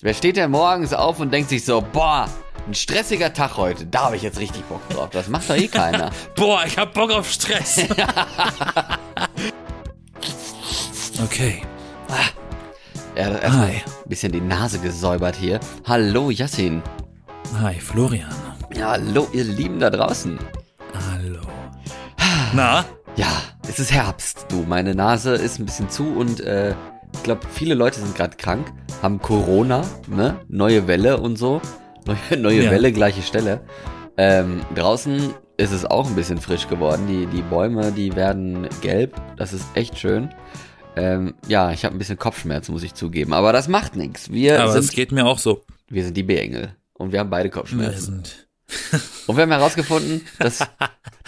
Wer steht denn morgens auf und denkt sich so, boah, ein stressiger Tag heute, da habe ich jetzt richtig Bock drauf. Das macht doch eh keiner. Boah, ich hab Bock auf Stress. okay. Er hat erstmal ein bisschen die Nase gesäubert hier. Hallo Yassin. Hi, Florian. Ja, hallo ihr Lieben da draußen. Hallo. Na? Ja, es ist Herbst, du. Meine Nase ist ein bisschen zu und äh, ich glaube, viele Leute sind gerade krank, haben Corona, ne? Neue Welle und so. Neue, neue Ja. Welle, gleiche Stelle. Ähm, draußen ist es auch ein bisschen frisch geworden. Die, die Bäume, die werden gelb. Das ist echt schön. Ähm, ja, ich habe ein bisschen Kopfschmerzen, muss ich zugeben. Aber das macht nichts. Wir, Aber es sind, geht mir auch so. wir sind die B-Engel. Und wir haben beide Wir Kopfschmerzen. sind. Und wir haben herausgefunden, dass,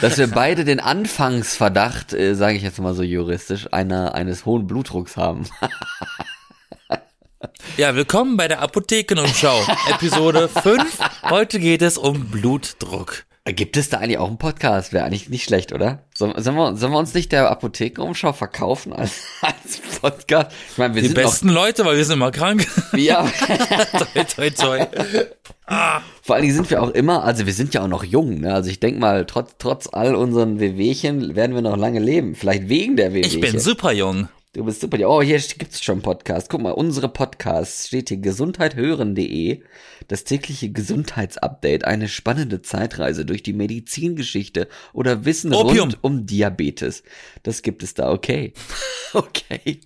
dass wir beide den Anfangsverdacht, äh, sage ich jetzt mal so juristisch, einer, eines hohen Blutdrucks haben. Ja, willkommen bei der Apothekenumschau. Episode 5. Heute geht es um Blutdruck. Gibt es da eigentlich auch einen Podcast? Wäre eigentlich nicht schlecht, oder? Sollen, sollen, wir, sollen wir uns nicht der Apothekenumschau verkaufen als, als Podcast? Ich meine, wir Die sind besten Leute, weil wir sind immer krank. noch, ja, toi, toi, toi. vor allen Dingen sind wir auch immer, also wir sind ja auch noch jung, ne? Also ich denk mal, trotz, trotz all unseren Wehwehchen werden wir noch lange leben. Vielleicht wegen der Wehwehchen. Ich bin super jung. Du bist super. Oh, hier gibt's schon Podcast. Guck mal, unsere Podcasts steht hier gesundheithören.de. Das tägliche Gesundheitsupdate, eine spannende Zeitreise durch die Medizingeschichte oder Wissen Opium. rund um Diabetes. Das gibt es da, okay. okay.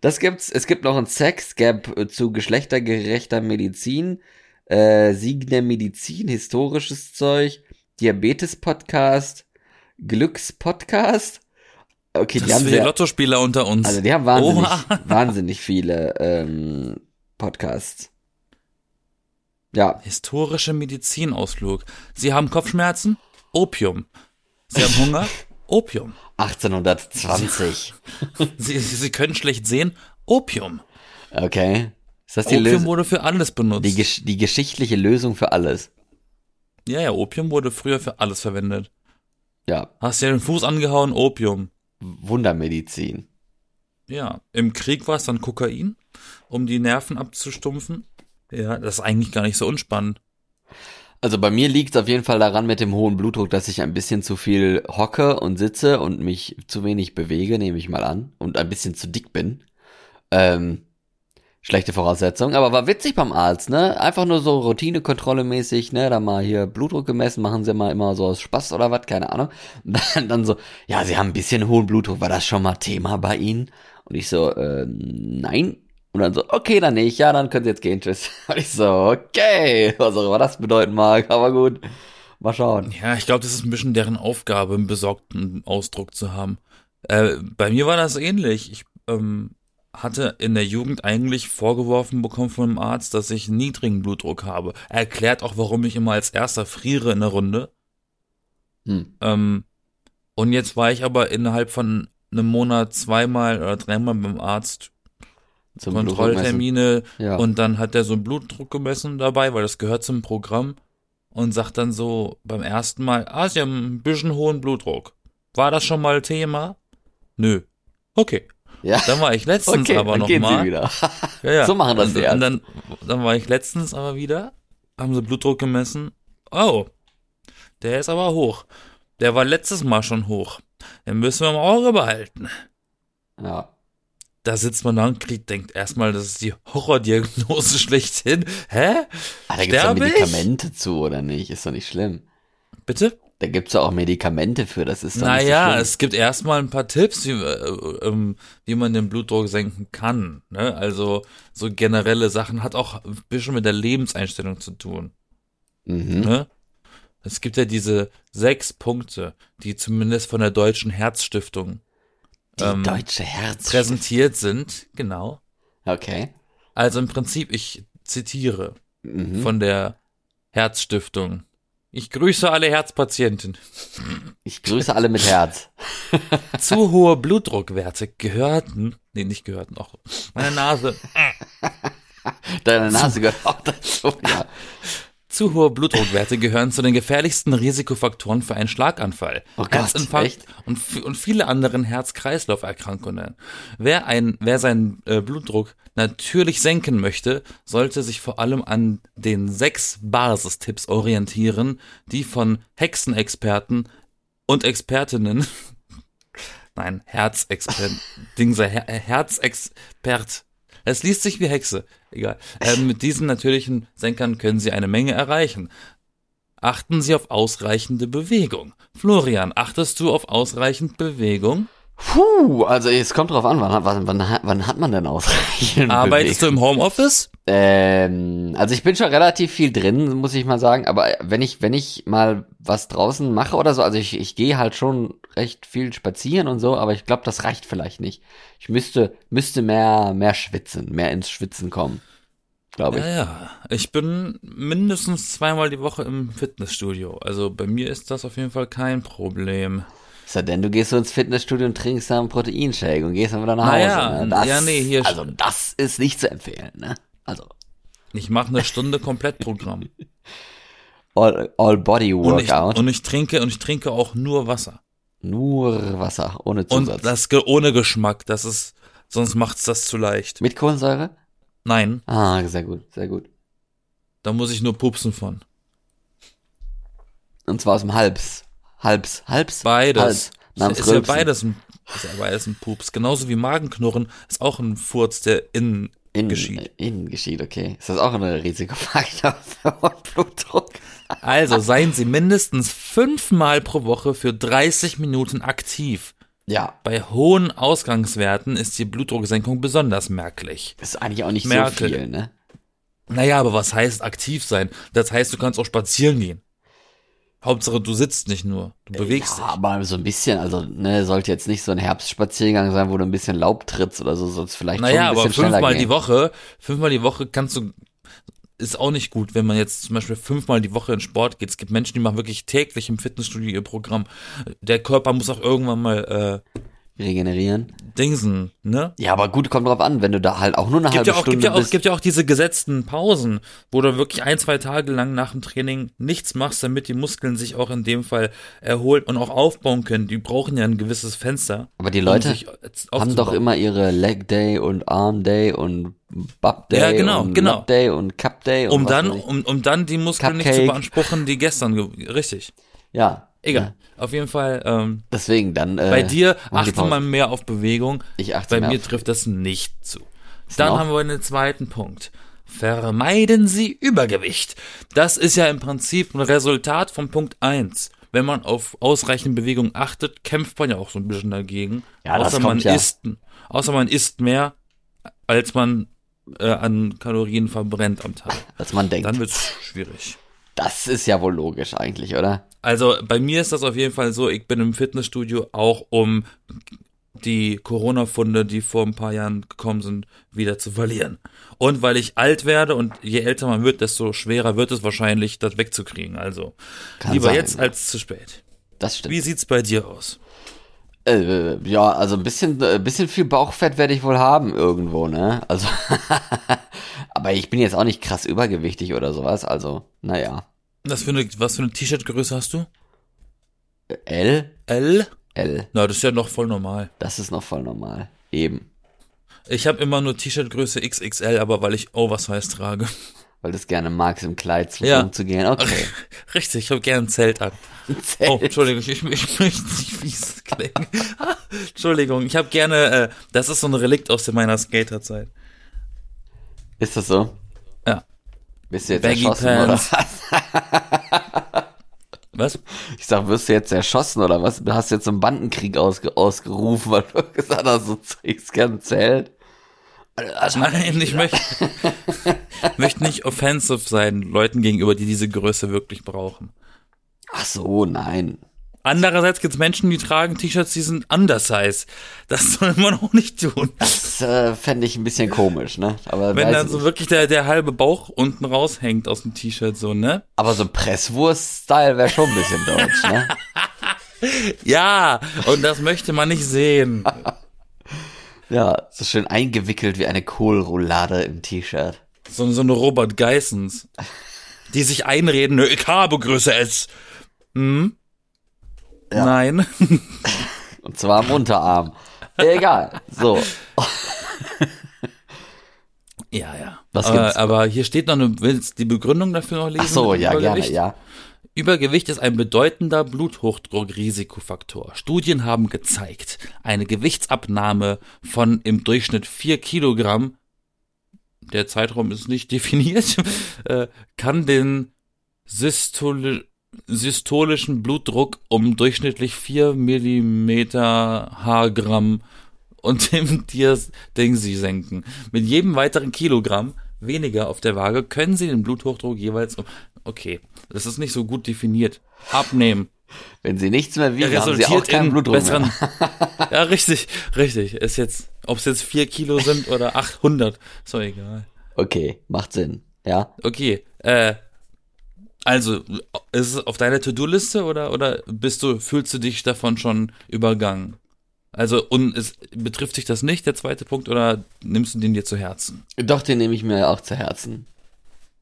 Das gibt's. Es gibt noch ein Sex-Gap äh, zu geschlechtergerechter Medizin, äh, Sieg der Medizin, historisches Zeug, Diabetes-Podcast, Glücks-Podcast. Okay, Das die haben sehr, Lottospieler unter uns. also die haben wahnsinnig, Oha. wahnsinnig viele ähm, Podcasts. Ja, Historische Medizinausflug. Sie haben Kopfschmerzen? Opium. Sie haben Hunger? Opium. 1820. Sie, Sie können schlecht sehen? Opium. Okay. Ist das die, Opium Lösung, wurde für alles benutzt. die, gesch die geschichtliche Lösung für alles? ja, ja, Opium wurde früher für alles verwendet. Ja, Hast dir den Fuß angehauen? Opium. Wundermedizin. Ja, im Krieg war es dann Kokain, um die Nerven abzustumpfen. Ja, das ist eigentlich gar nicht so unspannend. Also bei mir liegt es auf jeden Fall daran mit dem hohen Blutdruck, dass ich ein bisschen zu viel hocke und sitze und mich zu wenig bewege, nehme ich mal an, und ein bisschen zu dick bin. Ähm, schlechte Voraussetzung, aber war witzig beim Arzt, ne? Einfach nur so Routinekontrolle mäßig, ne? Da mal hier Blutdruck gemessen, machen sie mal immer so aus Spaß oder was, keine Ahnung. Und dann, dann so, ja, sie haben ein bisschen hohen Blutdruck, war das schon mal Thema bei Ihnen? Und ich so, äh, nein. Und dann so, okay, dann nicht, ja, dann können Sie jetzt gehen, tschüss. Und ich so, okay, was auch immer das bedeuten mag, aber gut. Mal schauen. Ja, ich glaube, das ist ein bisschen deren Aufgabe, einen besorgten Ausdruck zu haben. Äh, bei mir war das ähnlich. Ich ähm, hatte in der Jugend eigentlich vorgeworfen bekommen von einem Arzt, dass ich niedrigen Blutdruck habe. Er erklärt auch, warum ich immer als erster friere in der Runde. Hm. Ähm, und jetzt war ich aber innerhalb von einem Monat zweimal oder dreimal beim Arzt Zum. Kontrolltermine Ja. und dann hat er so einen Blutdruck gemessen dabei, weil das gehört zum Programm und sagt dann so beim ersten Mal, ah, Sie haben ein bisschen hohen Blutdruck. War das schon mal Thema? Nö. Okay. Ja. Dann war ich letztens okay, aber dann noch gehen mal. Sie wieder. Ja, ja. So machen das und, die Und dann, dann war ich letztens aber wieder, haben sie Blutdruck gemessen. Oh, der ist aber hoch. Der war letztes Mal schon hoch. Den müssen wir im Auge behalten. ja. Da sitzt man da und kriegt, denkt erstmal, das ist die Horrordiagnose schlechthin. Hä? Ah, da gibt's doch Sterbe ich? Medikamente zu, oder nicht? Ist doch nicht schlimm. Bitte? Da gibt's doch auch Medikamente für, das ist doch Naja, nicht so es gibt erstmal ein paar Tipps, wie, äh, ähm, wie man den Blutdruck senken kann. Ne? Also so generelle Sachen hat auch ein bisschen mit der Lebenseinstellung zu tun. Mhm. Ne? Es gibt ja diese sechs Punkte, die zumindest von der Deutschen Herzstiftung Die ähm, deutsche Herz. präsentiert sind. Genau. Okay. Also im Prinzip, ich zitiere Mhm. von der Herzstiftung. Ich grüße alle Herzpatienten. Ich grüße alle mit Herz. Zu hohe Blutdruckwerte gehörten, nee, nicht gehörten, auch meine Nase, Deine Nase gehört auch dazu. Ja. Zu hohe Blutdruckwerte gehören zu den gefährlichsten Risikofaktoren für einen Schlaganfall, Oh Herzinfarkt und, und viele anderen Herz-Kreislauf-Erkrankungen. Wer, ein, wer seinen äh, Blutdruck natürlich senken möchte, sollte sich vor allem an den sechs Basistipps orientieren, die von Hexenexperten und Expertinnen, nein, Herzexpert, Dingser, Her Herzexpert, es liest sich wie Hexe, egal. Ähm, mit diesen natürlichen Senkern können Sie eine Menge erreichen. Achten Sie auf ausreichende Bewegung. Florian, achtest du auf ausreichend Bewegung? Puh, also es kommt drauf an, wann, wann, wann, hat- wann hat man denn ausreichend Arbeitest du im Homeoffice? Ähm, also ich bin schon relativ viel drin, muss ich mal sagen. Aber wenn ich, wenn ich mal was draußen mache oder so, also ich, ich gehe halt schon recht viel spazieren und so, aber ich glaube, das reicht vielleicht nicht. Ich müsste, müsste mehr, mehr schwitzen, mehr ins Schwitzen kommen. Glaube ich. Ja, ja. Ich bin mindestens zweimal die Woche im Fitnessstudio. Also bei mir ist das auf jeden Fall kein Problem. So, denn du gehst so ins Fitnessstudio und trinkst da einen Proteinshake und gehst dann wieder nach Hause. Naja, ne? das, ja, nee, hier- Also das ist nicht zu empfehlen, ne? Also Ich mache eine Stunde Komplettprogramm. all, all Body Und ich, Workout, und ich trinke und ich trinke auch nur Wasser. nur Wasser, ohne Und Zusatz. das ge- ohne Geschmack. Das ist, sonst macht's das zu leicht. Mit Kohlensäure? Nein, Ah, sehr gut, sehr gut. da muss ich nur pupsen von. Und zwar aus dem Hals. Hals. Hals? Beides. Hals. Namens ist ja Rülpsen. beides ein, ist ja beides ein Pups. Genauso wie Magenknurren ist auch ein Furz, der innen Innen geschieht. äh, Innen geschieht, okay. Ist das auch ein Risikofaktor für Blutdruck? Also seien Sie mindestens fünfmal pro Woche für 30 Minuten aktiv. Ja, Bei hohen Ausgangswerten ist die Blutdrucksenkung besonders merklich. ist eigentlich auch nicht Merkel. so viel, ne? Naja, aber was heißt aktiv sein? Das heißt, du kannst auch spazieren gehen. Hauptsache, du sitzt nicht nur, du bewegst Ja, aber so ein bisschen, also, ne, sollte jetzt nicht so ein Herbstspaziergang sein, wo du ein bisschen Laub trittst oder so, sonst vielleicht dich. Naja, schon ein aber bisschen schneller fünfmal gehen. die Woche, fünfmal die Woche kannst du, ist auch nicht gut, wenn man jetzt zum Beispiel fünfmal die Woche in Sport geht. Es gibt Menschen, die machen wirklich täglich im Fitnessstudio ihr Programm. Der Körper muss auch irgendwann mal äh, Regenerieren. dingsen, ne? Ja, aber gut, kommt drauf an, wenn du da halt auch nur eine gibt halbe ja auch, Stunde gibt ja auch, bist. gibt ja auch diese gesetzten Pausen, wo du wirklich ein, zwei Tage lang nach dem Training nichts machst, damit die Muskeln sich auch in dem Fall erholen und auch aufbauen können. Die brauchen ja ein gewisses Fenster. aber die um Leute sich haben doch immer ihre Leg Day und Arm Day und Bub Day Ja, genau, und genau. Lat Day und Cup Day und um dann, um, um dann die Muskeln nicht zu Cupcake. beanspruchen, die gestern, ge- richtig. ja. Egal. Ja. Auf jeden Fall, ähm, Deswegen dann. Äh, bei dir mach die achte Pause. man mehr auf Bewegung. Ich achte Bei mir auf- trifft das nicht zu. in Dann haben wir einen zweiten Punkt. Vermeiden Sie Übergewicht. Das ist ja im Prinzip ein Resultat von Punkt 1. Wenn man auf ausreichende Bewegung achtet, kämpft man ja auch so ein bisschen dagegen. Ja, das außer man kommt ja. isst, außer man isst mehr, als man äh, an Kalorien verbrennt am Tag. als man denkt. Dann wird's schwierig. Das ist ja wohl logisch eigentlich, oder? Also bei mir ist das auf jeden Fall so, ich bin im Fitnessstudio auch um die Corona-Funde, die vor ein paar Jahren gekommen sind, wieder zu verlieren. Und weil ich alt werde und je älter man wird, desto schwerer wird es wahrscheinlich, das wegzukriegen. Also Kann lieber sein, jetzt ja. als zu spät. Das stimmt. Wie sieht's bei dir aus? Äh, ja, also ein bisschen, äh, bisschen viel Bauchfett werde ich wohl haben irgendwo, ne? Also, aber ich bin jetzt auch nicht krass übergewichtig oder sowas. Also, naja. Was für eine, was für eine T-Shirt-Größe hast du? L? L? L. Na, das ist ja noch voll normal. Das ist noch voll normal. Eben. Ich habe immer nur T-Shirt-Größe XXL, aber weil ich Oversize trage. Weil du es gerne magst, im Kleid zu Ja. umzugehen. Okay. Richtig, ich habe gern ein Zelt an. Oh, Entschuldigung, ich, möchte nicht fies klingen. Entschuldigung, ich habe gerne, äh, das ist so ein Relikt aus meiner Skaterzeit. Ist das so? Ja. Bist du jetzt Baggy erschossen Pants. oder was? Ich sag, wirst du jetzt erschossen oder was? Du hast jetzt einen Bandenkrieg ausge ausgerufen, weil du gesagt hast, du trägst gern Zelt. Also, Nein, ich möchte, möchte nicht offensive sein Leuten gegenüber, die diese Größe wirklich brauchen. Ach so, nein. Andererseits gibt es Menschen, die tragen T-Shirts, die sind undersize. Das soll man auch nicht tun. Das äh, fände ich ein bisschen komisch, ne? Aber, Wenn dann so nicht. wirklich der, der halbe Bauch unten raushängt aus dem T-Shirt, so, ne? Aber so Presswurst-Style wäre schon ein bisschen deutsch, ne? Ja, und das möchte man nicht sehen. Ja, so schön eingewickelt wie eine Kohlroulade im T-Shirt. So, so eine Robert Geissens die sich einreden, "Nö, ich habe Größe S. Hm? Ja. Nein. Und zwar am Unterarm. Egal. So. Ja, ja. Was aber, gibt's? aber hier steht noch eine, willst du die Begründung dafür noch lesen? Ach so, ja, gerne, ja. Übergewicht ist ein bedeutender Bluthochdruckrisikofaktor. Studien haben gezeigt, eine Gewichtsabnahme von im Durchschnitt 4 Kilogramm, der Zeitraum ist nicht definiert, äh, kann den Systoli systolischen Blutdruck um durchschnittlich 4 Millimeter Haargramm und dem Ding sie senken. Mit jedem weiteren Kilogramm weniger auf der Waage können sie den Bluthochdruck jeweils um. Okay, das ist nicht so gut definiert. Abnehmen. Wenn sie nichts mehr wiegen, Er haben sie auch keinen in Blutdruck besseren. mehr. ja, richtig, richtig. Ist jetzt, ob es jetzt vier Kilo sind oder 800, ist doch egal. Okay, macht Sinn. Ja. Okay, äh, also, ist es auf deiner To-Do-Liste oder, oder bist du, fühlst du dich davon schon übergangen? Also, und es, betrifft dich das nicht, der zweite Punkt, oder nimmst du den dir zu Herzen? Doch, den nehme ich mir auch zu Herzen.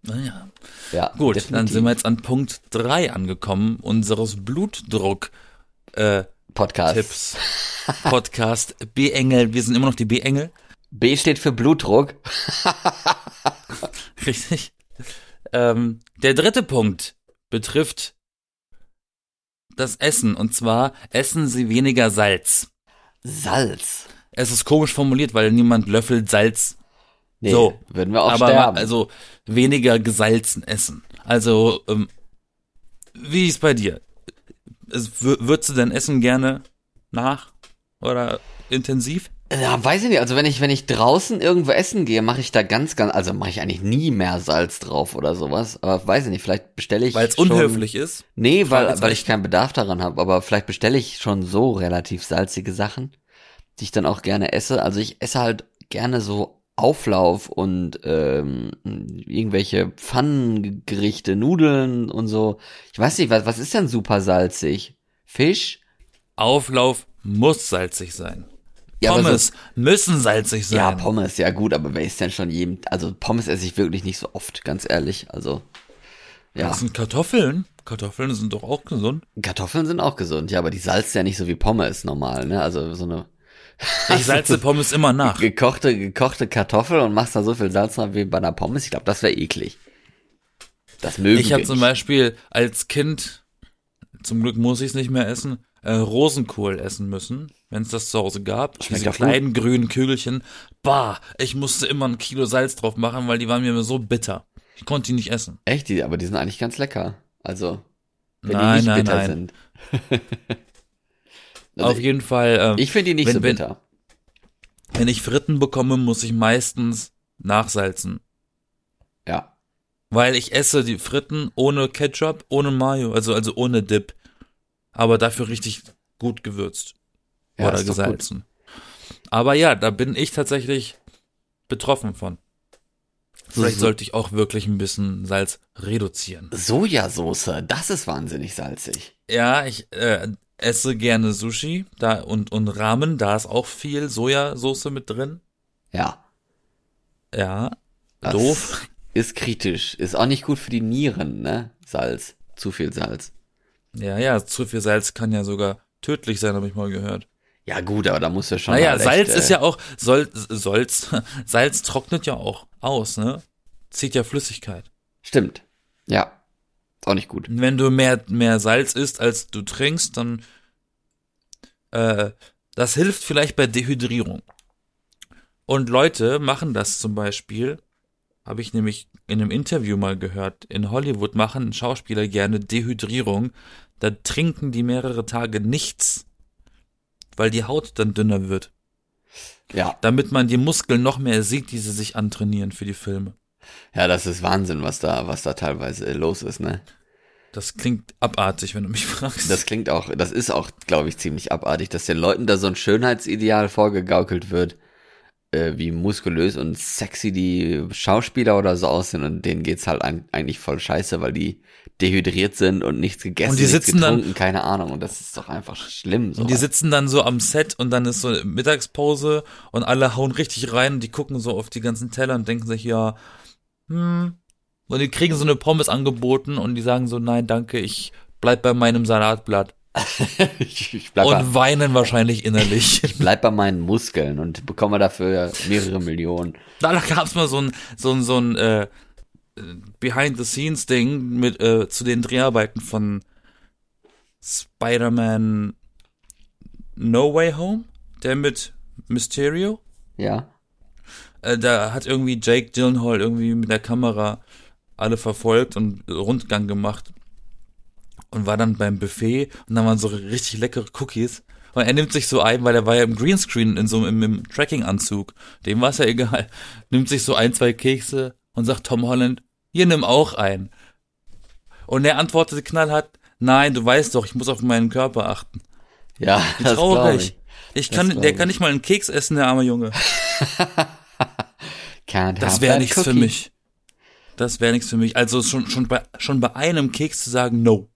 Naja. Ja. Gut, dann definitiv. sind wir jetzt an Punkt drei angekommen, unseres Blutdruck, äh, Podcast. Tipps. Podcast B-Engel, wir sind immer noch die B-Engel. B steht für Blutdruck. Richtig. Ähm, der dritte Punkt betrifft das Essen. Und zwar essen Sie weniger Salz. Salz. Es ist komisch formuliert, weil niemand löffelt Salz. Nee, So. würden wir auch aber sterben. also weniger gesalzen essen. Also, ähm, wie ist bei dir? Es, wür- würdest du dein Essen gerne nach oder intensiv? Ja, weiß ich nicht. Also wenn ich, wenn ich draußen irgendwo essen gehe, mache ich da ganz, ganz, also mache ich eigentlich nie mehr Salz drauf oder sowas. Aber weiß ich nicht, vielleicht bestelle ich. Weil es unhöflich ist. Nee, weil, weil ich keinen Bedarf daran habe. Aber vielleicht bestelle ich schon so relativ salzige Sachen, die ich dann auch gerne esse. Also ich esse halt gerne so Auflauf und ähm, irgendwelche Pfannengerichte, Nudeln und so. Ich weiß nicht, was, was ist denn super salzig? Fisch? Auflauf muss salzig sein. Ja, Pommes müssen salzig sein. Ja, Pommes, ja gut, aber wer ist denn schon jedem, also Pommes esse ich wirklich nicht so oft, ganz ehrlich. Also, ja, Das sind Kartoffeln. Kartoffeln sind doch auch gesund. Kartoffeln sind auch gesund, ja, aber die salzt ja nicht so wie Pommes normal, ne? Also so eine Ich salze Pommes immer nach. gekochte, gekochte Kartoffel und machst da so viel Salz drauf wie bei einer Pommes. Ich glaube, das wäre eklig. Das mögen Ich habe zum. Beispiel als Kind, zum Glück muss ich es nicht mehr essen, äh, Rosenkohl essen müssen, wenn es das zu Hause gab. Schmeckt Diese doch gut. kleinen grünen Kügelchen. Bah, ich musste immer ein Kilo Salz drauf machen, weil die waren mir so bitter. Ich konnte die nicht essen. Echt, die, aber die sind eigentlich ganz lecker. Also, wenn Nein, die nicht nein, bitter nein. sind. also Auf jeden Fall, äh, ich finde die nicht wenn- so wenn- bitter. wenn ich Fritten bekomme, muss ich meistens nachsalzen. Ja. Weil ich esse die Fritten ohne Ketchup, ohne Mayo, also, also ohne Dip. Aber dafür richtig gut gewürzt. ja oder gesalzen. Aber ja, da bin ich tatsächlich betroffen von. Vielleicht So- sollte ich auch wirklich ein bisschen Salz reduzieren. Sojasauce, das ist wahnsinnig salzig. Ja, ich äh, esse gerne Sushi da und, und Ramen, da ist auch viel Sojasauce mit drin. Ja. Ja, Das doof. Ist kritisch. Ist auch nicht gut für die Nieren, ne? Salz. Zu viel Salz. Ja, ja, zu viel Salz kann ja sogar tödlich sein, habe ich mal gehört. Ja, gut, aber da muss ja schon. Naja, Salz echt, ist äh, ja auch, soll, Salz, Salz trocknet ja auch aus, ne? Zieht ja Flüssigkeit. Stimmt. Ja. Ist auch nicht gut. Wenn du mehr, mehr Salz isst, als du trinkst, dann äh, das hilft vielleicht bei Dehydrierung. Und Leute machen das zum Beispiel, habe ich nämlich in einem Interview mal gehört, in Hollywood machen Schauspieler gerne Dehydrierung, da trinken die mehrere Tage nichts, weil die Haut dann dünner wird, Ja. damit man die Muskeln noch mehr sieht, die sie sich antrainieren für die Filme. Ja, das ist Wahnsinn, was da, was da teilweise äh, los ist, ne? Das klingt abartig, wenn du mich fragst. Das klingt auch, das ist auch, glaube ich, ziemlich abartig, dass den Leuten da so ein Schönheitsideal vorgegaukelt wird, äh, wie muskulös und sexy die Schauspieler oder so aussehen und denen geht's halt ein, eigentlich voll scheiße, weil die dehydriert sind und nichts gegessen, Und die sitzen dann- keine Ahnung und das ist doch einfach schlimm. Und die sowas. sitzen dann so am Set und dann ist so Mittagspause und alle hauen richtig rein und die gucken so auf die ganzen Teller und denken sich, ja, hm, und die kriegen so eine Pommes angeboten und die sagen so, nein, danke, ich bleib bei meinem Salatblatt. ich, ich, Und bei, weinen wahrscheinlich innerlich. ich bleib bei meinen Muskeln und bekomme dafür mehrere Millionen. Da gab's mal so ein, so ein, so ein äh, Behind-the-Scenes-Ding mit äh, zu den Dreharbeiten von Spider-Man No Way Home, der mit Mysterio. Ja. Äh, da hat irgendwie Jake Gyllenhaal irgendwie mit der Kamera alle verfolgt und Rundgang gemacht und war dann beim Buffet und dann waren so richtig leckere Cookies. Und er nimmt sich so ein, weil er war ja im Greenscreen in so im, im Tracking-Anzug. Dem war es ja egal. Nimmt sich so ein, zwei Kekse und sagt Tom Holland, hier nimm auch ein. Und er antwortete knallhart, nein, du weißt doch, ich muss auf meinen Körper achten. Ja, Wie traurig. ich. Ich kann, der ich. kann nicht mal einen Keks essen, der arme Junge. Das wäre nichts für cookie. mich. Das wäre nichts für mich. Also schon, schon bei, schon bei einem Keks zu sagen, no.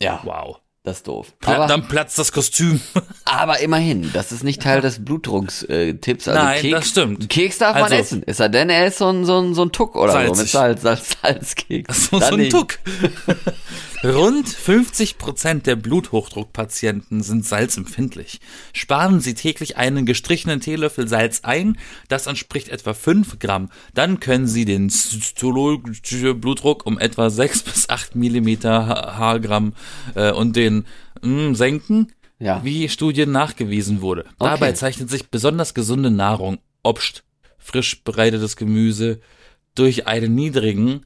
Ja, Wow. Das ist doof. Aber, dann platzt das Kostüm. aber immerhin, das ist nicht Teil des Blutdrucks-Tipps. Also Nein, Keks, das stimmt. Keks darf man Also- essen. Ist er denn, er ist so ein, so ein, so ein Tuck oder so mit Salzig. Salz, Salz, Salzkeks. So, so ein. Tuck. Rund 50 Prozent der Bluthochdruckpatienten sind salzempfindlich. Sparen Sie täglich einen gestrichenen Teelöffel Salz ein, das entspricht etwa 5 Gramm. Dann können Sie den Blutdruck um etwa 6 bis 8 Millimeter Haargramm äh, und den mh, senken, Ja. wie Studien nachgewiesen wurde. Dabei Okay. zeichnet sich besonders gesunde Nahrung, Obst, frisch bereitetes Gemüse, durch einen niedrigen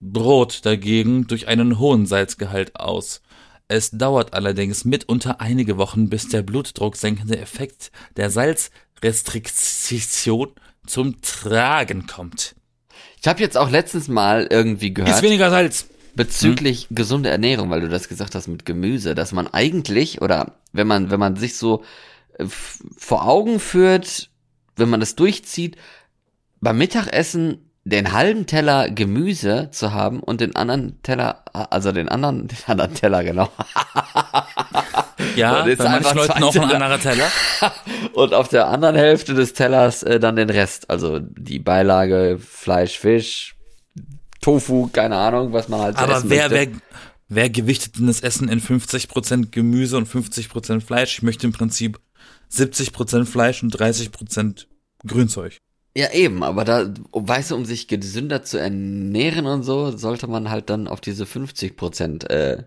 Brot dagegen durch einen hohen Salzgehalt aus. Es dauert allerdings mitunter einige Wochen, bis der blutdrucksenkende Effekt der Salzrestriktion zum Tragen kommt. Ich habe jetzt auch letztens mal irgendwie Ist gehört weniger Salz. Bezüglich gesunde Ernährung, weil du das gesagt hast mit Gemüse, dass man eigentlich oder wenn man wenn man sich so äh, vor Augen führt, wenn man das durchzieht, beim Mittagessen den halben Teller Gemüse zu haben und den anderen Teller, also den anderen, den anderen Teller, genau. Ja, bei manchen Leuten auch ein Teller. anderer Teller. Und auf der anderen Hälfte des Tellers äh, dann den Rest. Also die Beilage, Fleisch, Fisch, Tofu, keine Ahnung, was man halt so Aber essen wer, möchte. wer, wer gewichtet denn das Essen in 50% Gemüse und 50% Fleisch? Ich möchte im Prinzip 70% Fleisch und 30% Grünzeug. Ja, eben, aber da, weißt du, um sich gesünder zu ernähren und so, sollte man halt dann auf diese 50 Prozent äh,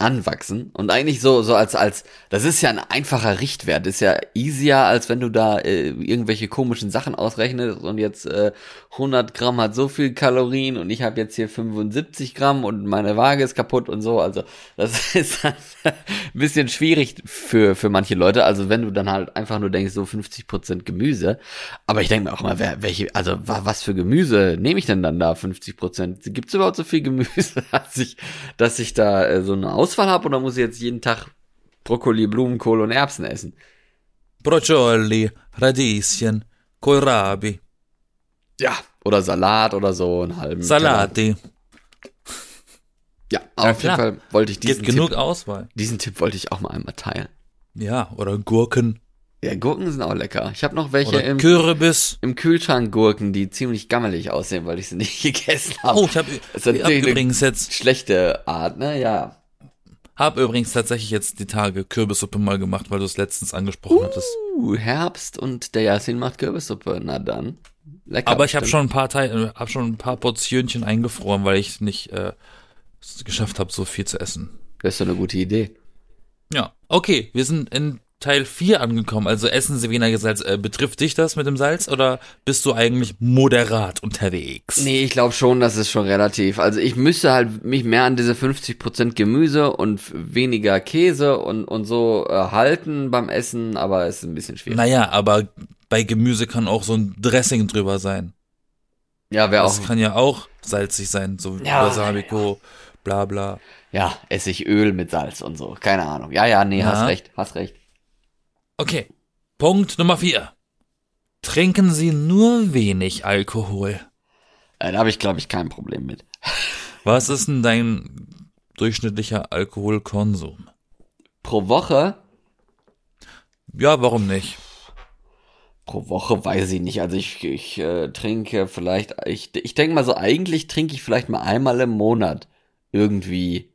anwachsen. Und eigentlich so, so als, als, das ist ja ein einfacher Richtwert, ist ja easier, als wenn du da äh, irgendwelche komischen Sachen ausrechnest und jetzt äh, 100 Gramm hat so viel Kalorien und ich habe jetzt hier 75 Gramm und meine Waage ist kaputt und so. Also das ist ein bisschen schwierig für, für manche Leute. Also wenn du dann halt einfach nur denkst, so 50 Prozent Gemüse. Aber ich denke mir auch mal, wer, welche, also wa- was für Gemüse nehme ich denn dann da 50 Prozent? Gibt es überhaupt so viel Gemüse, dass ich, dass ich da äh, so eine Auswahl habe oder muss ich jetzt jeden Tag Brokkoli, Blumenkohl und Erbsen essen? Brocioli, Radieschen, Kohlrabi, Ja. Oder Salat oder so, einen halben. Salati. Teller. Ja, Ja, auf klar. jeden Fall wollte ich diesen Gibt genug Tipp, Auswahl. diesen Tipp wollte ich auch mal einmal teilen. Ja, oder Gurken. Ja, Gurken sind auch lecker. Ich habe noch welche Oder im, Kürbis. im Kühlschrank Gurken, die ziemlich gammelig aussehen, weil ich sie nicht gegessen habe. Oh, ich habe hab übrigens jetzt, schlechte Art, ne? Ja. Hab übrigens tatsächlich jetzt die Tage Kürbissuppe mal gemacht, weil du es letztens angesprochen hattest. Uh, Herbst und der Yasin macht Kürbissuppe. Na dann. Lecker. Aber ich habe schon ein paar Teil, hab schon ein paar Portionchen eingefroren, weil ich nicht äh, es geschafft habe, so viel zu essen. Das ist doch eine gute Idee. Ja, okay, wir sind in Teil 4 angekommen. Also essen Sie weniger Salz. Äh, betrifft dich das mit dem Salz oder bist du eigentlich moderat unterwegs? Nee, ich glaube schon, das ist schon relativ. Also ich müsste halt mich mehr an diese 50% Gemüse und weniger Käse und, und so äh, halten beim Essen, aber es ist ein bisschen schwierig. Naja, aber bei Gemüse kann auch so ein Dressing drüber sein. ja, wäre auch. Das kann ja auch salzig sein, so Ja, Balsamico, bla bla. Ja, Essigöl mit Salz und so. Keine Ahnung. Ja, ja, nee, Ja. hast recht, hast recht. Okay, Punkt Nummer 4. Trinken Sie nur wenig Alkohol. Äh, da habe ich, glaube ich, kein Problem mit. Was ist denn dein durchschnittlicher Alkoholkonsum? Pro Woche, Ja, warum nicht? Pro Woche weiß ich nicht. Also ich, ich äh, trinke vielleicht, ich, ich denke mal so, eigentlich trinke ich vielleicht mal einmal im Monat irgendwie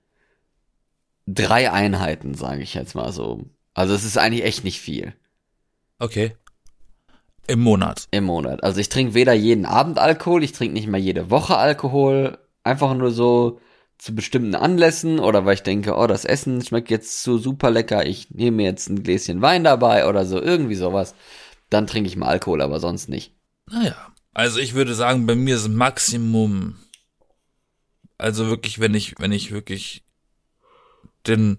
drei Einheiten, sage ich jetzt mal so. Also es ist eigentlich echt nicht viel. Okay. Im Monat. Im Monat. Also ich trinke weder jeden Abend Alkohol, ich trinke nicht mal jede Woche Alkohol. Einfach nur so zu bestimmten Anlässen oder weil ich denke, oh, das Essen schmeckt jetzt so super lecker, ich nehme mir jetzt ein Gläschen Wein dabei oder so, irgendwie sowas. Dann trinke ich mal Alkohol, aber sonst nicht. Naja. Also ich würde sagen, bei mir ist Maximum. Also wirklich, wenn ich, wenn ich wirklich den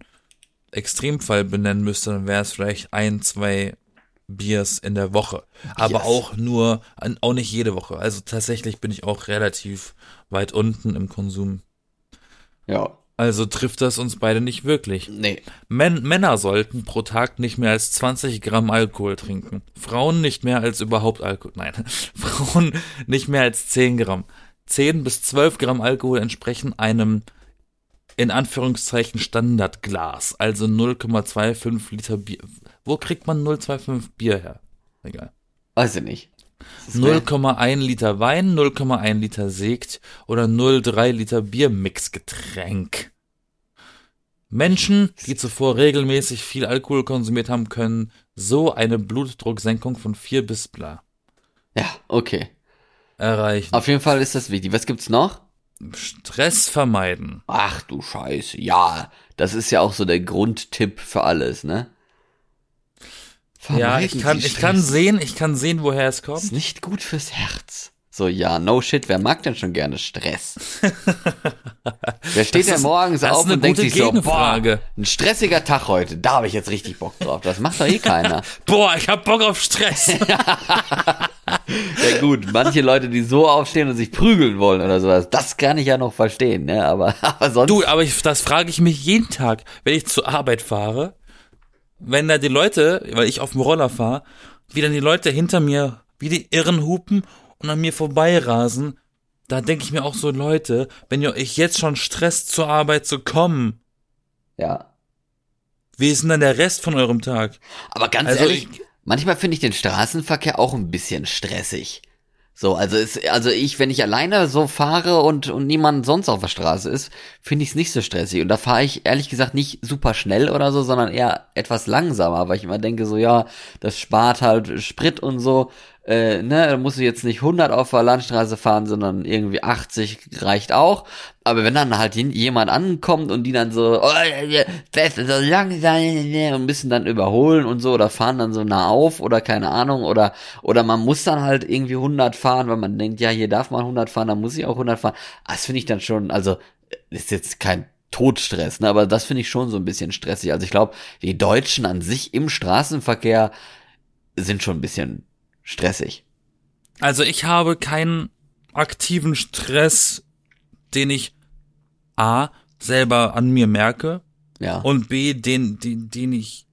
Extremfall benennen müsste, dann wäre es vielleicht ein, zwei Biers in der Woche. Aber Yes. auch nur, auch nicht jede Woche. Also tatsächlich bin ich auch relativ weit unten im Konsum. Ja. Also trifft das uns beide nicht wirklich. Nee. Män Männer sollten pro Tag nicht mehr als 20 Gramm Alkohol trinken. Frauen nicht mehr als überhaupt Alkohol. Nein, Frauen nicht mehr als 10 Gramm. 10 bis 12 Gramm Alkohol entsprechen einem in Anführungszeichen Standardglas, also 0,25 Liter Bier. Wo kriegt man 0,25 Bier her? Egal. Weiß ich nicht. Das ist mir- 0,1 Liter Wein, 0,1 Liter Sekt oder 0,3 Liter Biermixgetränk. Menschen, die zuvor regelmäßig viel Alkohol konsumiert haben, können so eine Blutdrucksenkung von 4 bis bla Ja, okay. erreichen. Auf jeden Fall ist das wichtig. Was gibt's noch? Stress vermeiden. Ach du Scheiße. Ja, das ist ja auch so der Grundtipp für alles, ne? Ja, Vermeiden ich kann, ich kann sehen, ich kann sehen, woher es Ist kommt. nicht gut fürs Herz. So, ja, no shit, wer mag denn schon gerne Stress? wer steht denn morgens ist auf und denkt sich so, boah, ein stressiger Tag heute, da habe ich jetzt richtig Bock drauf. Das macht doch eh keiner. Boah, ich hab Bock auf Stress. ja gut, manche Leute, die so aufstehen und sich prügeln wollen oder sowas, das kann ich ja noch verstehen, ne? Aber, aber sonst. Du, aber ich, das frage ich mich jeden Tag, wenn ich zur Arbeit fahre, wenn da die Leute, weil ich auf dem Roller fahre, wie dann die Leute hinter mir wie die Irren hupen und an mir vorbeirasen, da denke ich mir auch so, Leute, wenn ihr euch jetzt schon stresst, zur Arbeit zu kommen, ja. wie ist denn dann der Rest von eurem Tag? Aber ganz Also ehrlich, ich- manchmal finde ich den Straßenverkehr auch ein bisschen stressig. So, also ist, also ich, wenn ich alleine so fahre und, und niemand sonst auf der Straße ist, finde ich es nicht so stressig. Und da fahre ich ehrlich gesagt nicht super schnell oder so, sondern eher etwas langsamer, weil ich immer denke so, ja, das spart halt Sprit und so. Äh, ne, da musst du jetzt nicht 100 auf der Landstraße fahren, sondern irgendwie 80 reicht auch. Aber wenn dann halt jemand ankommt und die dann so, oh, das so langsam und müssen dann überholen und so oder fahren dann so nah auf oder keine Ahnung oder oder man muss dann halt irgendwie 100 fahren, weil man denkt, ja, hier darf man 100 fahren, dann muss ich auch 100 fahren. Ah, Das finde ich dann schon, also ist jetzt kein Todstress, ne, aber das finde ich schon so ein bisschen stressig. Also ich glaube, die Deutschen an sich im Straßenverkehr sind schon ein bisschen stressig. Also ich habe keinen aktiven Stress, den ich A, selber an mir merke, Ja. und B, den, den, den ich,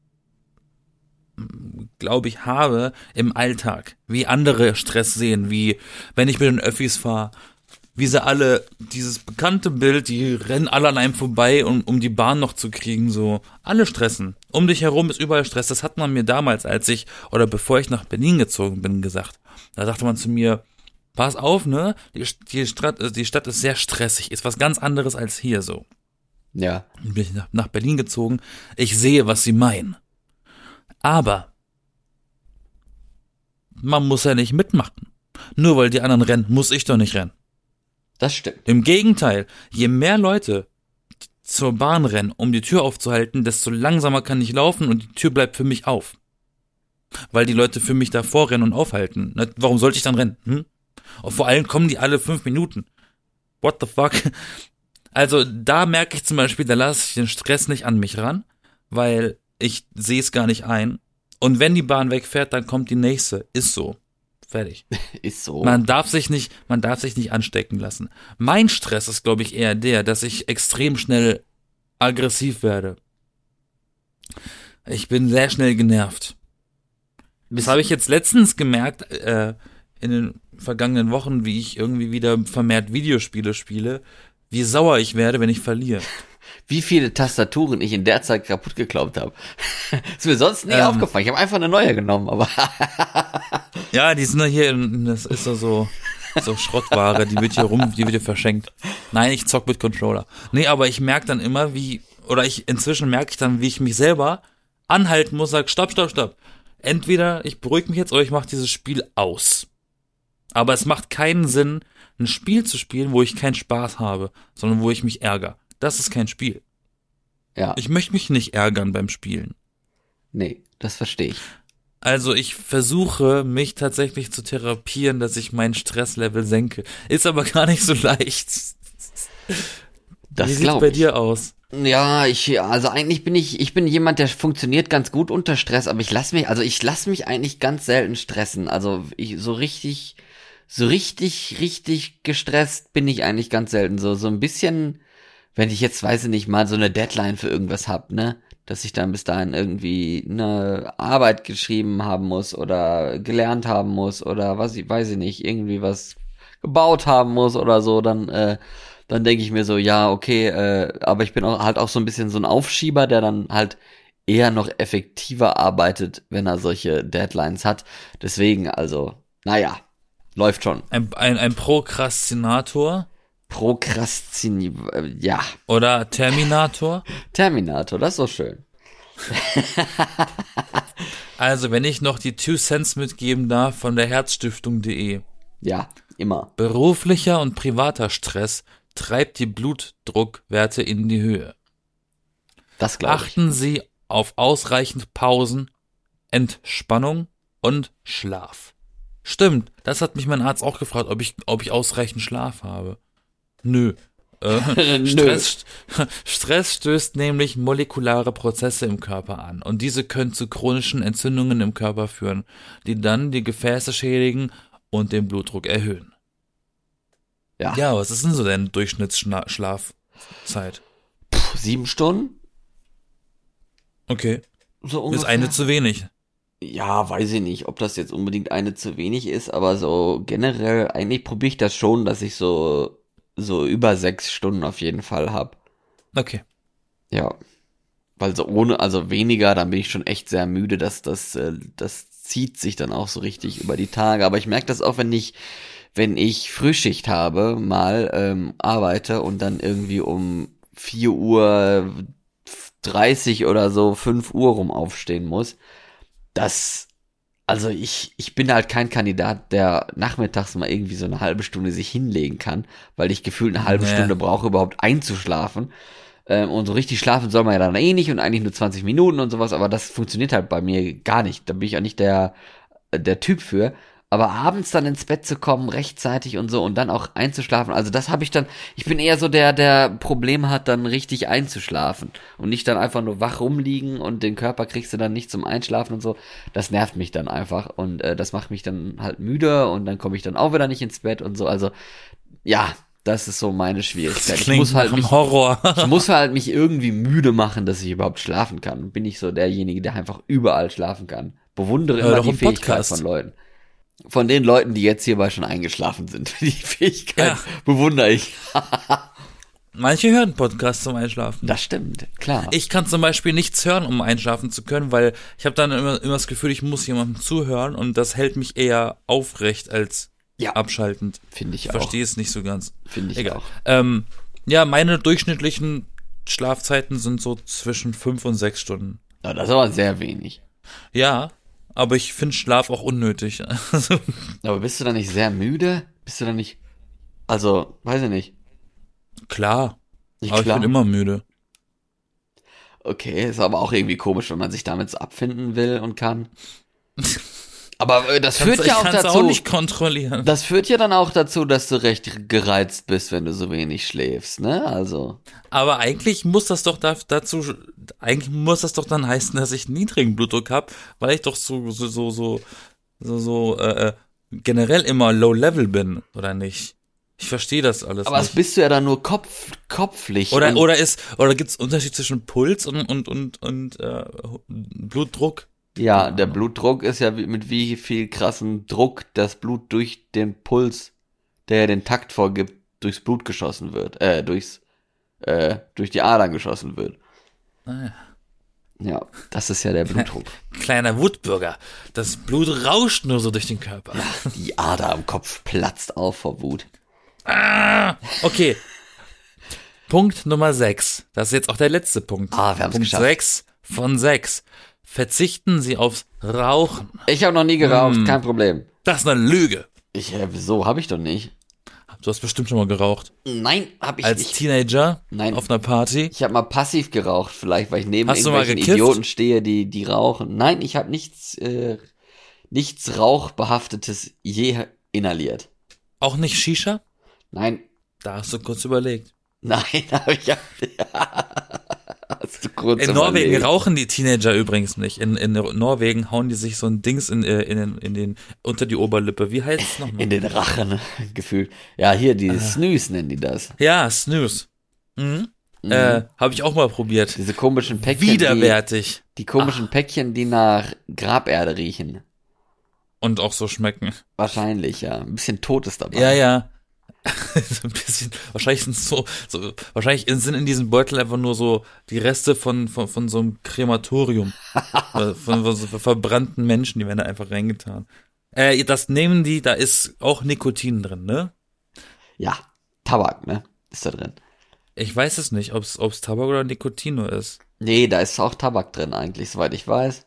glaube ich, habe im Alltag. Wie andere Stress sehen, wie wenn ich mit den Öffis fahre, wie sie alle, dieses bekannte Bild, die rennen alle an einem vorbei, um, um die Bahn noch zu kriegen, so. Alle stressen. Um dich herum ist überall Stress. Das hat man mir damals, als ich, oder bevor ich nach Berlin gezogen bin, gesagt. Da sagte man zu mir, pass auf, ne? Die, die, Stadt, die Stadt ist sehr stressig, ist was ganz anderes als hier so ja. bin ich nach- nach Berlin gezogen. Ich sehe, was sie meinen. Aber man muss ja nicht mitmachen. Nur weil die anderen rennen, muss ich doch nicht rennen. Das stimmt. Im Gegenteil, je mehr Leute zur Bahn rennen, um die Tür aufzuhalten, desto langsamer kann ich laufen und die Tür bleibt für mich auf. Weil die Leute für mich davor rennen und aufhalten. Na, Warum sollte ich dann rennen? Hm? Und vor allem kommen die alle fünf Minuten. What the fuck? Also da merke ich zum Beispiel, da lasse ich den Stress nicht an mich ran, weil ich sehe es gar nicht ein. Und wenn die Bahn wegfährt, dann kommt die nächste. Ist so. Fertig. Ist so. Man darf sich nicht, man darf sich nicht anstecken lassen. Mein Stress ist, glaube ich, eher der, dass ich extrem schnell aggressiv werde. Ich bin sehr schnell genervt. Das habe ich jetzt letztens gemerkt, äh, in den vergangenen Wochen, wie ich irgendwie wieder vermehrt Videospiele spiele, wie sauer ich werde, wenn ich verliere. Wie viele Tastaturen ich in der Zeit kaputt geklaubt habe. ist mir sonst nie Ähm. aufgefallen. Ich habe einfach eine neue genommen, aber Ja, die sind ja hier, in- das ist so, so, so Schrottware, die wird hier rum, die wird hier verschenkt. Nein, ich zock mit Controller. Nee, aber ich merke dann immer, wie, oder ich, inzwischen merke ich dann, wie ich mich selber anhalten muss, sag, stopp, stopp, stopp. Entweder ich beruhige mich jetzt oder ich mache dieses Spiel aus. Aber es macht keinen Sinn, ein Spiel zu spielen, wo ich keinen Spaß habe, sondern wo ich mich ärgere. Das ist kein Spiel. ja, Ich möchte mich nicht ärgern beim Spielen. nee, das verstehe ich. Also ich versuche, mich tatsächlich zu therapieren, dass ich mein Stresslevel senke. Ist aber gar nicht so leicht. Das Wie sieht's bei ich. dir aus? Ja, ich, also eigentlich bin ich, ich bin jemand, der funktioniert ganz gut unter Stress, aber ich lasse mich, also ich lasse mich eigentlich ganz selten stressen. Also ich, so richtig, so richtig, richtig gestresst bin ich eigentlich ganz selten. So, so ein bisschen, wenn ich jetzt, weiß ich nicht, mal so eine Deadline für irgendwas hab, ne? Dass ich dann bis dahin irgendwie eine Arbeit geschrieben haben muss oder gelernt haben muss oder was ich, weiß ich nicht, irgendwie was gebaut haben muss oder so, dann, äh, dann denke ich mir so, ja, okay, äh, aber ich bin auch, halt auch so ein bisschen so ein Aufschieber, der dann halt eher noch effektiver arbeitet, wenn er solche Deadlines hat. Deswegen, also, naja, läuft schon. Ein, ein, ein Prokrastinator Prokrastini, äh, ja, oder Terminator? Terminator, das ist so schön. Also, wenn ich noch die Two Cents mitgeben darf von der Herzstiftung.de. Ja, immer. Beruflicher und privater Stress treibt die Blutdruckwerte in die Höhe. Das glaube ich. Achten Sie auf ausreichend Pausen, Entspannung und Schlaf. Stimmt, das hat mich mein Arzt auch gefragt, ob ich, ob ich ausreichend Schlaf habe. Nö. Äh. Stress, Stress stößt nämlich molekulare Prozesse im Körper an und diese können zu chronischen Entzündungen im Körper führen, die dann die Gefäße schädigen und den Blutdruck erhöhen. Ja, Ja, was ist denn so deine Durchschnittsschlafzeit? Puh, sieben Stunden? Okay, So ist ungefähr. eine zu wenig. Ja, weiß ich nicht, ob das jetzt unbedingt eine zu wenig ist, aber so generell, eigentlich probiere ich das schon, dass ich so, so über sechs Stunden auf jeden Fall hab. Okay. Ja. Weil so ohne, also weniger, dann bin ich schon echt sehr müde, dass das, äh, das zieht sich dann auch so richtig über die Tage. Aber ich merke das auch, wenn ich, wenn ich Frühschicht habe, mal ähm, arbeite und dann irgendwie um 4 Uhr 30 oder so, 5 Uhr rum aufstehen muss. Das, also ich, ich bin halt kein Kandidat, der nachmittags mal irgendwie so eine halbe Stunde sich hinlegen kann, weil ich gefühlt eine halbe Nee. Stunde brauche, überhaupt einzuschlafen. Ähm, und so richtig schlafen soll man ja dann eh nicht und eigentlich nur 20 Minuten und sowas, aber das funktioniert halt bei mir gar nicht. Da bin ich auch nicht der, der Typ für. Aber abends dann ins Bett zu kommen, rechtzeitig und so und dann auch einzuschlafen, also das habe ich dann, ich bin eher so der, der Problem hat, dann richtig einzuschlafen und nicht dann einfach nur wach rumliegen und den Körper kriegst du dann nicht zum Einschlafen und so. Das nervt mich dann einfach und äh, das macht mich dann halt müde und dann komme ich dann auch wieder nicht ins Bett und so. Also ja, das ist so meine Schwierigkeit. Ich muss halt mich, Horror. ich muss halt mich irgendwie müde machen, dass ich überhaupt schlafen kann. Bin ich so derjenige, der einfach überall schlafen kann. Bewundere Hör immer die Fähigkeit Podcast. von Leuten. Von den Leuten, die jetzt hierbei schon eingeschlafen sind. Die Fähigkeit Ja. bewundere ich. Manche hören Podcasts zum Einschlafen. Das stimmt, klar. Ich kann zum Beispiel nichts hören, um einschlafen zu können, weil ich habe dann immer, immer das Gefühl, ich muss jemandem zuhören und das hält mich eher aufrecht als Ja. abschaltend. Finde ich Ich auch. verstehe es nicht so ganz. Finde ich Egal. auch. Ähm, ja, meine durchschnittlichen Schlafzeiten sind so zwischen fünf und sechs Stunden. Ja, das ist aber sehr wenig. Ja, aber ich finde Schlaf auch unnötig. Also, Aber bist du da nicht sehr müde? Bist du da nicht. Also, weiß ich nicht. klar, Nicht aber ich klar. bin immer müde. Okay, ist aber auch irgendwie komisch, wenn man sich damit so abfinden will und kann. Aber äh, das führt Kannst- ja ich auch dazu. auch nicht kontrollieren. Das führt ja dann auch dazu, dass du recht gereizt bist, wenn du so wenig schläfst, ne? Also. Aber eigentlich muss das doch da, dazu, eigentlich muss das doch dann heißen, dass ich niedrigen Blutdruck habe, weil ich doch so, so, so, so, so, so äh, äh, generell immer low level bin, oder nicht? Ich verstehe das alles Aber das nicht. bist du ja dann nur Kopf, kopflich. Oder, oder ist, oder gibt's Unterschied zwischen Puls und, und, und, und äh, Blutdruck? Ja, der Blutdruck ist ja mit wie viel krassen Druck das Blut durch den Puls, der ja den Takt vorgibt, durchs Blut geschossen wird. Äh, durchs, äh, durch die Adern geschossen wird. Ah, ja. Ja, das ist ja der Blutdruck. Kleiner Wutbürger. Das Blut rauscht nur so durch den Körper. Die Ader am Kopf platzt auf vor Wut. Ah, okay. Punkt Nummer 6. Das ist jetzt auch der letzte Punkt. Ah, wir haben's Punkt geschafft. 6 von 6. Verzichten Sie aufs Rauchen. Ich habe noch nie geraucht, Hm. kein Problem. Das ist eine Lüge. Ich, äh, wieso habe ich doch nicht? Du hast bestimmt schon mal geraucht. Nein, habe ich Als nicht. Teenager Nein. auf einer Party. Ich habe mal passiv geraucht, vielleicht, weil ich neben Hast irgendwelchen? Idioten stehe, die die rauchen. Nein, ich habe nichts äh, nichts rauchbehaftetes je inhaliert. Auch nicht Shisha? Nein, Da hast du kurz überlegt. nein, habe ich ja. Hast du kurz In Norwegen überlegt. rauchen die Teenager übrigens nicht. In, in Norwegen hauen die sich so ein Dings in, äh, in, den, in den, unter die Oberlippe. Wie heißt es nochmal? in den Rachen gefühlt. Ja, hier Ah. die Snooze nennen die das. Ja, Snooze. Mhm. Mhm. Äh, habe ich auch mal probiert. Diese komischen Päckchen, die, Widerwärtig. die komischen Päckchen, die nach Graberde riechen. Und auch so schmecken. Wahrscheinlich, ja. Ein bisschen tot ist dabei. Ja, ja. So ein bisschen, wahrscheinlich sind so, so, wahrscheinlich sind in diesem Beutel einfach nur so die Reste von, von, von so einem Krematorium. Äh, von, von so verbrannten Menschen, die werden da einfach reingetan. Äh, das nehmen die, da ist auch Nikotin drin, ne? Ja, Tabak, ne? Ist da drin. Ich weiß es nicht, ob es Tabak oder Nikotin nur ist. Nee, da ist auch Tabak drin eigentlich, soweit ich weiß.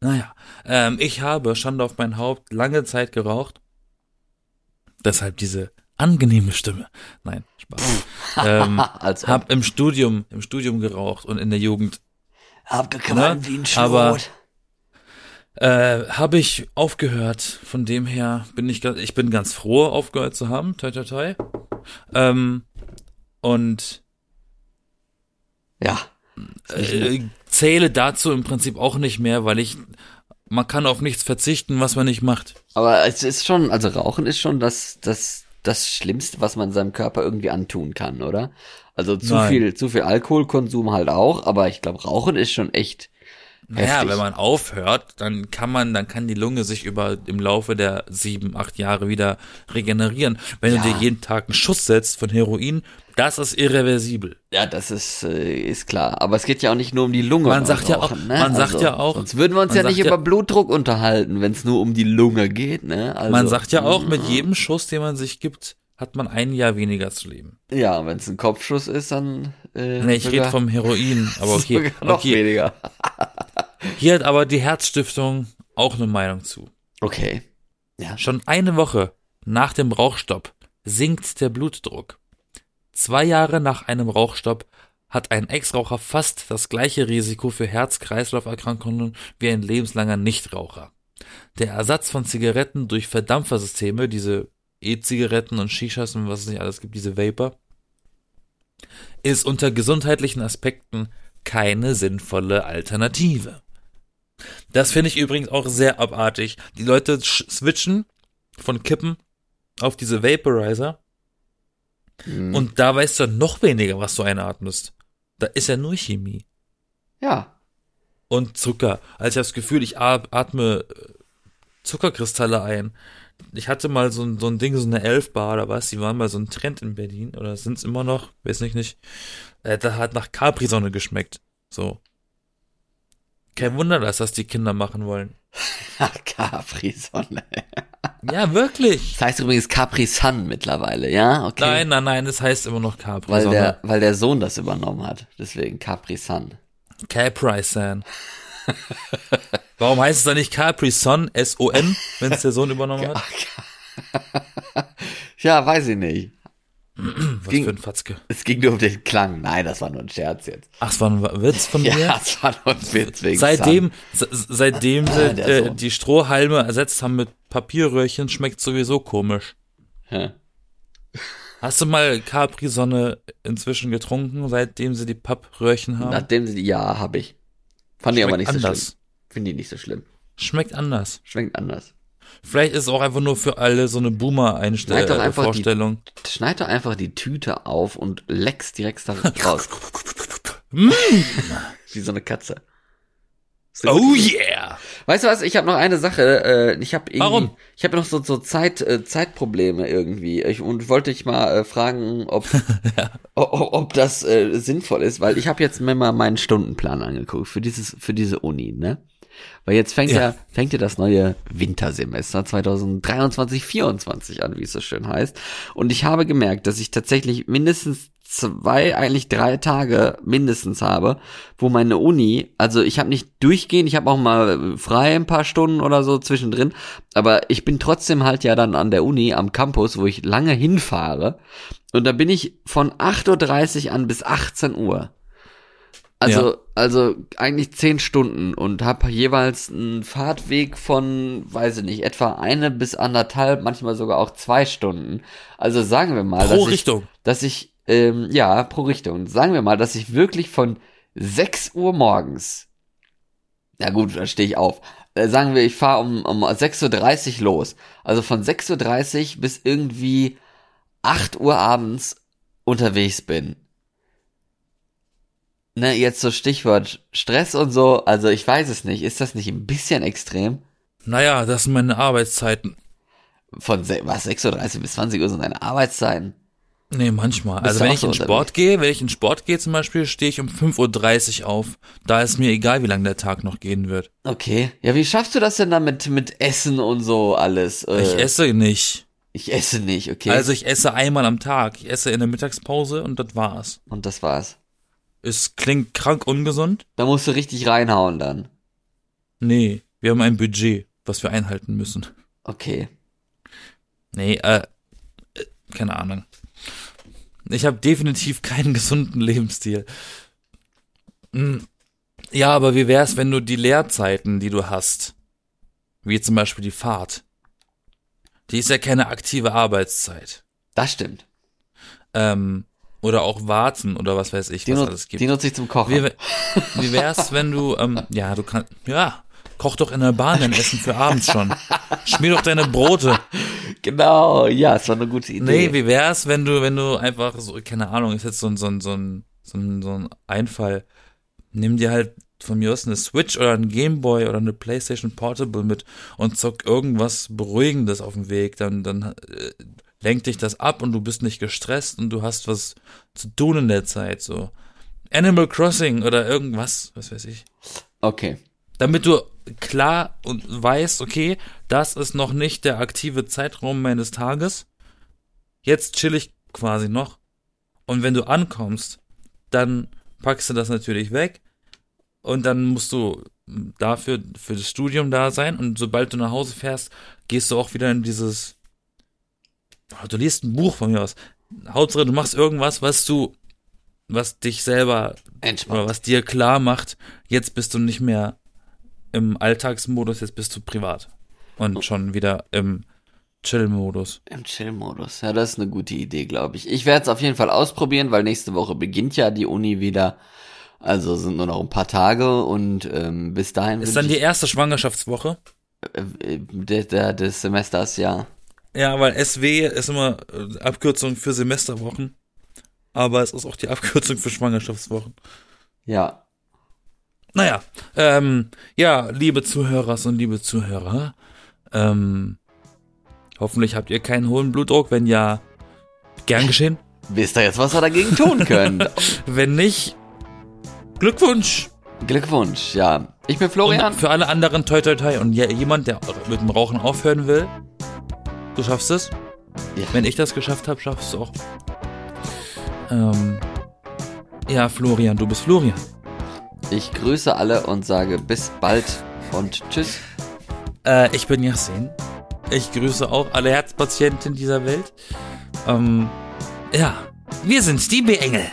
Naja, ähm, ich habe, Schande auf mein Haupt, lange Zeit geraucht. Deshalb diese angenehme Stimme. Nein, Spaß. ähm, Als ob. hab im Studium, im Studium geraucht und in der Jugend. Abgequalmt Ne? wie ein Aber- Schlot. Äh, habe ich aufgehört. Von dem her bin ich ganz, ich bin ganz froh, aufgehört zu haben. Toi, toi, toi. Ähm, und Ja. äh, zähle dazu im Prinzip auch nicht mehr, weil ich, man kann auf nichts verzichten, was man nicht macht. Aber es ist schon, also Rauchen ist schon das, das, das Schlimmste, was man seinem Körper irgendwie antun kann, oder? Also zu Nein. viel, zu viel Alkoholkonsum halt auch, aber ich glaube, Rauchen ist schon echt Naja, heftig. wenn man aufhört, dann kann man, dann kann die Lunge sich über im Laufe der sieben, acht Jahre wieder regenerieren. Wenn Ja. du dir jeden Tag einen Schuss setzt von Heroin, das ist irreversibel. Ja, das ist, äh, ist klar. Aber es geht ja auch nicht nur um die Lunge. Man sagt ja auch- ne? man sagt ja auch- Sonst würden wir uns ja nicht ja- über Blutdruck unterhalten, wenn es nur um die Lunge geht, ne? Also, man sagt ja auch, mit jedem Schuss, den man sich gibt, hat man ein Jahr weniger zu leben. Ja, wenn es ein Kopfschuss ist, dann. Äh, Nee, ich rede vom Heroin, aber okay. noch okay. weniger. Hier hat aber die Herzstiftung auch eine Meinung zu. Okay. Ja. Schon eine Woche nach dem Rauchstopp sinkt der Blutdruck. Zwei Jahre nach einem Rauchstopp hat ein Ex-Raucher fast das gleiche Risiko für Herz-Kreislauf-Erkrankungen wie ein lebenslanger Nichtraucher. Der Ersatz von Zigaretten durch Verdampfersysteme, diese E-Zigaretten und Shishas und was es nicht alles gibt, diese Vapor, ist unter gesundheitlichen Aspekten keine sinnvolle Alternative. Das finde ich übrigens auch sehr abartig. Die Leute switchen von Kippen auf diese Vaporizer Mhm. und da weißt du noch weniger, was du einatmest. Da ist ja nur Chemie ja. und Zucker. Also ich habe das Gefühl, ich atme äh, Zuckerkristalle ein. Ich hatte mal so ein, so ein Ding, so eine Elfbar oder was, die waren mal so ein Trend in Berlin oder sind es immer noch, weiß nicht, nicht. Äh, da hat nach Capri-Sonne geschmeckt. So. Kein Wunder, dass das die Kinder machen wollen. Capri-Sonne. Ja, wirklich. Das heißt übrigens Capri-Sun mittlerweile, ja? Okay. Nein, nein, nein, es heißt immer noch Weil Capri-Sonne. der, weil der Sohn das übernommen hat. Deswegen Capri-Sun. Capri-Sun. Warum heißt es dann nicht Capri-Son, S-O-N, wenn es der Sohn übernommen hat? Ja, weiß ich nicht. Was ging- für ein Fatzke. Es ging nur um den Klang. Nein, das war nur ein Scherz jetzt. Ach, es war ein Witz von Ja, mir? es war nur ein Witz wegen Seitdem, se- seitdem sie der äh, die Strohhalme ersetzt haben mit Papierröhrchen, schmeckt sowieso komisch. Ja. Hast du mal Capri-Sonne inzwischen getrunken, seitdem sie die Pappröhrchen haben? Nachdem sie, ja, habe ich. Fand ich aber Schmeckt nicht so anders. schlimm. Finde ich nicht so schlimm. Schmeckt anders. Schmeckt anders. Vielleicht ist es auch einfach nur für alle so eine Schneid doch Boomer-Einstellung, einfach die- Vorstellung. Schneid doch einfach die Tüte auf und leckst direkt da raus. Mm. Wie so eine Katze. So Oh yeah! Ja. Weißt du was? Ich habe noch eine Sache. Äh, ich habe irgendwie, Warum? Ich habe noch so so Zeit äh, Zeitprobleme irgendwie. Ich, und wollte ich mal äh, fragen, ob o- o- ob das äh, sinnvoll ist, weil ich habe jetzt mir mal meinen Stundenplan angeguckt für dieses für diese Uni, ne? Weil jetzt fängt ja, Ja. fängt ja das neue Wintersemester 2023 24 an, wie es so schön heißt. Und ich habe gemerkt, dass ich tatsächlich mindestens zwei, eigentlich drei Tage mindestens habe, wo meine Uni, also ich habe nicht durchgehend, ich habe auch mal frei ein paar Stunden oder so zwischendrin, aber ich bin trotzdem halt ja dann an der Uni am Campus, wo ich lange hinfahre. Und da bin ich von 8.30 Uhr an bis 18 Uhr. Also, Ja. also eigentlich zehn Stunden und habe jeweils einen Fahrtweg von, weiß ich nicht, etwa eine bis anderthalb, manchmal sogar auch zwei Stunden. Also sagen wir mal, Pro dass Richtung. ich, dass ich, ähm, ja, pro Richtung. Sagen wir mal, dass ich wirklich von 6 Uhr morgens, na gut, dann stehe ich auf. Äh, sagen wir, ich fahre um, um 6.30 Uhr los. Also von 6.30 Uhr bis irgendwie 8 Uhr abends unterwegs bin. Ne, jetzt so Stichwort Stress und so, also ich weiß es nicht. Ist das nicht ein bisschen extrem? Naja, das sind meine Arbeitszeiten. Von was, 6.30 Uhr bis 20 Uhr sind deine Arbeitszeiten? Nee, manchmal. Bist Also wenn ich so in unterwegs? Sport gehe, wenn ich in Sport gehe zum Beispiel, stehe ich um 5.30 Uhr auf. Da ist mir egal, wie lange der Tag noch gehen wird. Okay. Ja, wie schaffst du das denn damit mit Essen und so alles? Äh, Ich esse nicht. Ich esse nicht, okay. Also ich esse einmal am Tag. Ich esse in der Mittagspause und das war's. und das war's. Es klingt krank ungesund. Da musst du richtig reinhauen dann. Nee, wir haben ein Budget, was wir einhalten müssen. Okay. Nee, äh, äh, keine Ahnung. Ich habe definitiv keinen gesunden Lebensstil. Hm. Ja, aber wie wär's, wenn du die Leerzeiten, die du hast, wie zum Beispiel die Fahrt, die ist ja keine aktive Arbeitszeit. Das stimmt. Ähm, oder auch warten oder was weiß ich, Die, was alles gibt. die nutze ich zum Kochen. Wie, wie wär's, wenn du, ähm, ja, du kannst, ja, koch doch in der Bahn dein Essen für abends schon. Schmier doch deine Brote. genau, ja, es war eine gute Idee. Nee, wie wär's, wenn du, wenn du einfach so, keine Ahnung, ist jetzt so ein, so ein, so ein, so ein, so ein Einfall. Nimm dir halt von mir aus eine Switch oder ein Gameboy oder eine PlayStation Portable mit und zock irgendwas Beruhigendes auf dem Weg. Dann, dann äh, lenkt dich das ab und du bist nicht gestresst und du hast was zu tun in der Zeit. So Animal Crossing oder irgendwas, was weiß ich. Okay. Damit du klar und weißt, okay, das ist noch nicht der aktive Zeitraum meines Tages. Jetzt chill ich quasi noch. Und wenn du ankommst, dann packst du das natürlich weg. Und dann musst du dafür, für das Studium da sein. Und sobald du nach Hause fährst, gehst du auch wieder in dieses, du liest ein Buch von mir aus. Hauptsache, du machst irgendwas, was du, was dich selber Entspannt. oder was dir klar macht, jetzt bist du nicht mehr im Alltagsmodus, jetzt bist du privat. Und schon wieder im Chill-Modus. Im Chill-Modus. Ja, das ist eine gute Idee, glaube ich. Ich werde es auf jeden Fall ausprobieren, weil nächste Woche beginnt ja die Uni wieder. Also sind nur noch ein paar Tage und ähm, bis dahin Ist dann die erste Schwangerschaftswoche? äh, äh, des Semesters, ja. Ja, weil SW ist immer äh, Abkürzung für Semesterwochen. Aber es ist auch die Abkürzung für Schwangerschaftswochen. Ja. Naja, ähm, ja, liebe Zuhörers und liebe Zuhörer, ähm, hoffentlich habt ihr keinen hohen Blutdruck. Wenn ja, gern geschehen. Wisst ihr jetzt, was wir dagegen tun können? Wenn nicht, Glückwunsch. Glückwunsch, ja. Ich bin Florian. Und für alle anderen toi toi toi und je- jemand, der mit dem Rauchen aufhören will, du schaffst es. Ja. Wenn ich das geschafft habe, schaffst du auch. Ähm, ja, Florian, du bist Florian. Ich grüße alle und sage bis bald und tschüss. Äh, ich bin Yassin. Ich grüße auch alle Herzpatienten dieser Welt. Ähm, ja, wir sind die B-Engel.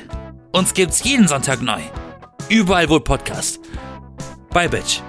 Uns gibt's jeden Sonntag neu. Überall wohl Podcast. Bye, Bitch.